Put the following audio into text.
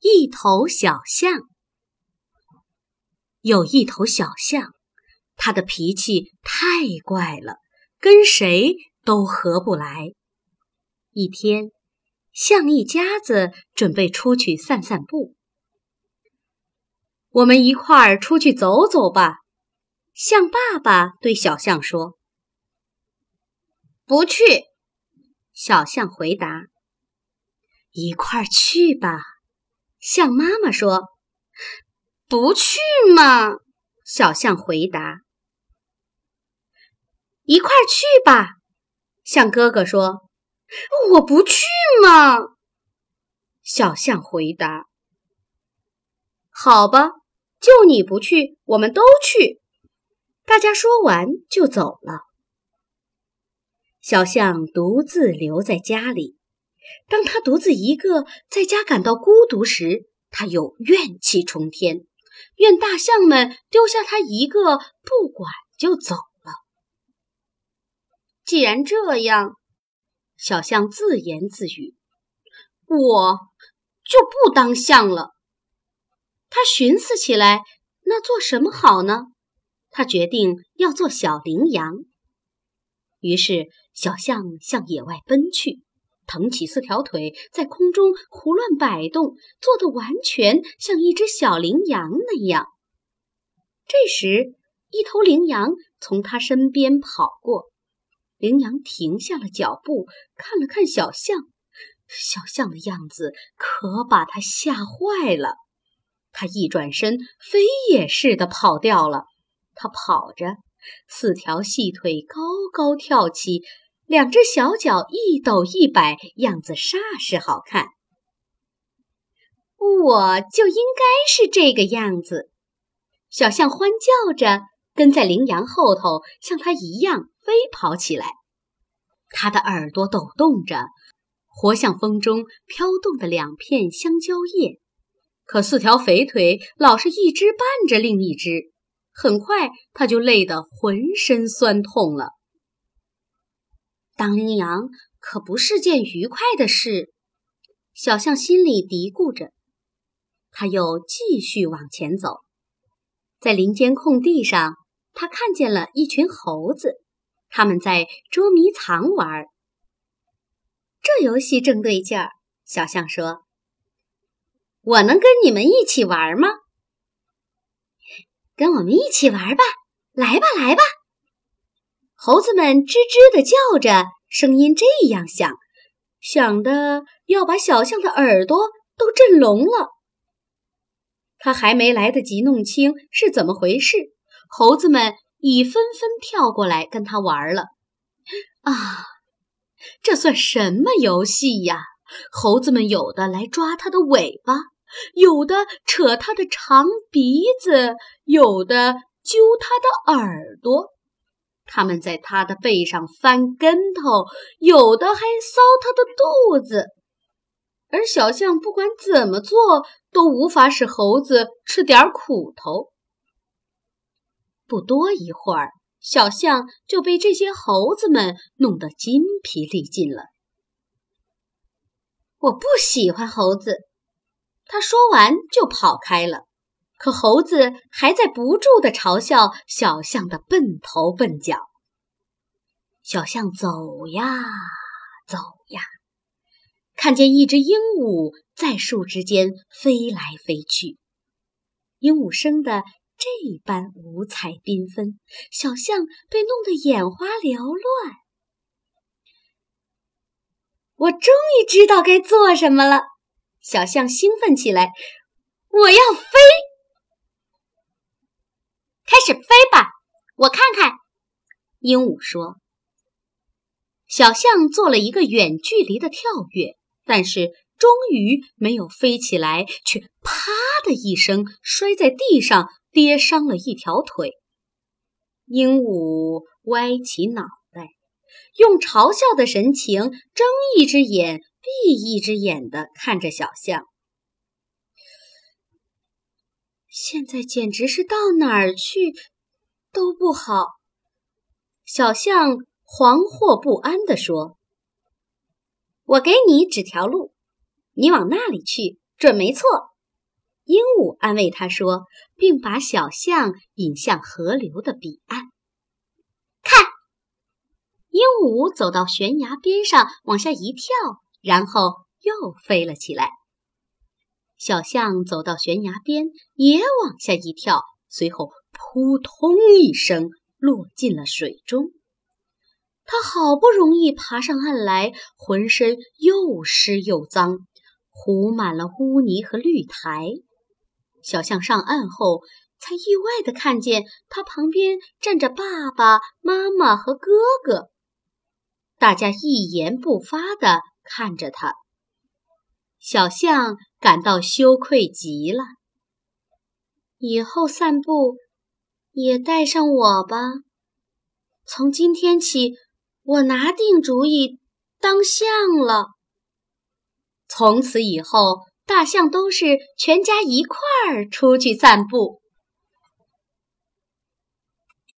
一头小象。有一头小象，它的脾气太怪了，跟谁都合不来。一天，象一家子准备出去散散步。我们一块儿出去走走吧。象爸爸对小象说：“不去。”小象回答：“一块儿去吧。”象妈妈说：“不去嘛。”小象回答：“一块去吧。”象哥哥说：“我不去嘛。”小象回答：“好吧。”就你不去，我们都去。大家说完就走了。小象独自留在家里。当他独自一个在家感到孤独时，他又怨气冲天，怨大象们丢下他一个不管就走了。既然这样，小象自言自语：“我就不当象了。”他寻思起来，那做什么好呢？他决定要做小羚羊。于是，小象向野外奔去，腾起四条腿，在空中胡乱摆动，做的完全像一只小羚羊那样。这时，一头羚羊从他身边跑过，羚羊停下了脚步，看了看小象，小象的样子可把他吓坏了。他一转身，飞也似的跑掉了。他跑着，四条细腿高高跳起，两只小脚一抖一摆，样子煞是好看。我就应该是这个样子。小象欢叫着，跟在羚羊后头，像它一样飞跑起来。它的耳朵抖动着，活像风中飘动的两片香蕉叶。可四条肥腿老是一只绊着另一只，很快他就累得浑身酸痛了。当羚羊可不是件愉快的事，小象心里嘀咕着。他又继续往前走，在林间空地上，他看见了一群猴子，他们在捉迷藏玩儿。这游戏正对劲儿，小象说。我能跟你们一起玩吗？跟我们一起玩吧！来吧，来吧！猴子们吱吱地叫着，声音这样响，响的要把小象的耳朵都震聋了。他还没来得及弄清是怎么回事，猴子们已纷纷跳过来跟他玩了。啊，这算什么游戏呀？猴子们有的来抓他的尾巴。有的扯他的长鼻子，有的揪他的耳朵，他们在他的背上翻跟头，有的还搔他的肚子。而小象不管怎么做，都无法使猴子吃点苦头。不多一会儿，小象就被这些猴子们弄得筋疲力尽了。我不喜欢猴子。他说完就跑开了，可猴子还在不住地嘲笑小象的笨头笨脚。小象走呀走呀，看见一只鹦鹉在树枝间飞来飞去，鹦鹉生的这般五彩缤纷，小象被弄得眼花缭乱。我终于知道该做什么了。小象兴奋起来，我要飞！开始飞吧，我看看。鹦鹉说。小象做了一个远距离的跳跃，但是终于没有飞起来，却啪的一声摔在地上，跌伤了一条腿。鹦鹉歪起脑袋，用嘲笑的神情睁一只眼。闭一只眼的看着小象，现在简直是到哪儿去都不好。小象惶惑不安地说：“我给你指条路，你往那里去，准没错。鹦鹉安慰他说，并把小象引向河流的彼岸。看，鹦鹉走到悬崖边上，往下一跳，然后又飞了起来。小象走到悬崖边，也往下一跳，随后扑通一声落进了水中。他好不容易爬上岸来，浑身又湿又脏，糊满了污泥和绿苔。小象上岸后，才意外地看见他旁边站着爸爸妈妈和哥哥。大家一言不发地看着他。小象感到羞愧极了。以后散步也带上我吧。从今天起，我拿定主意当象了。从此以后。大象都是全家一块儿出去散步。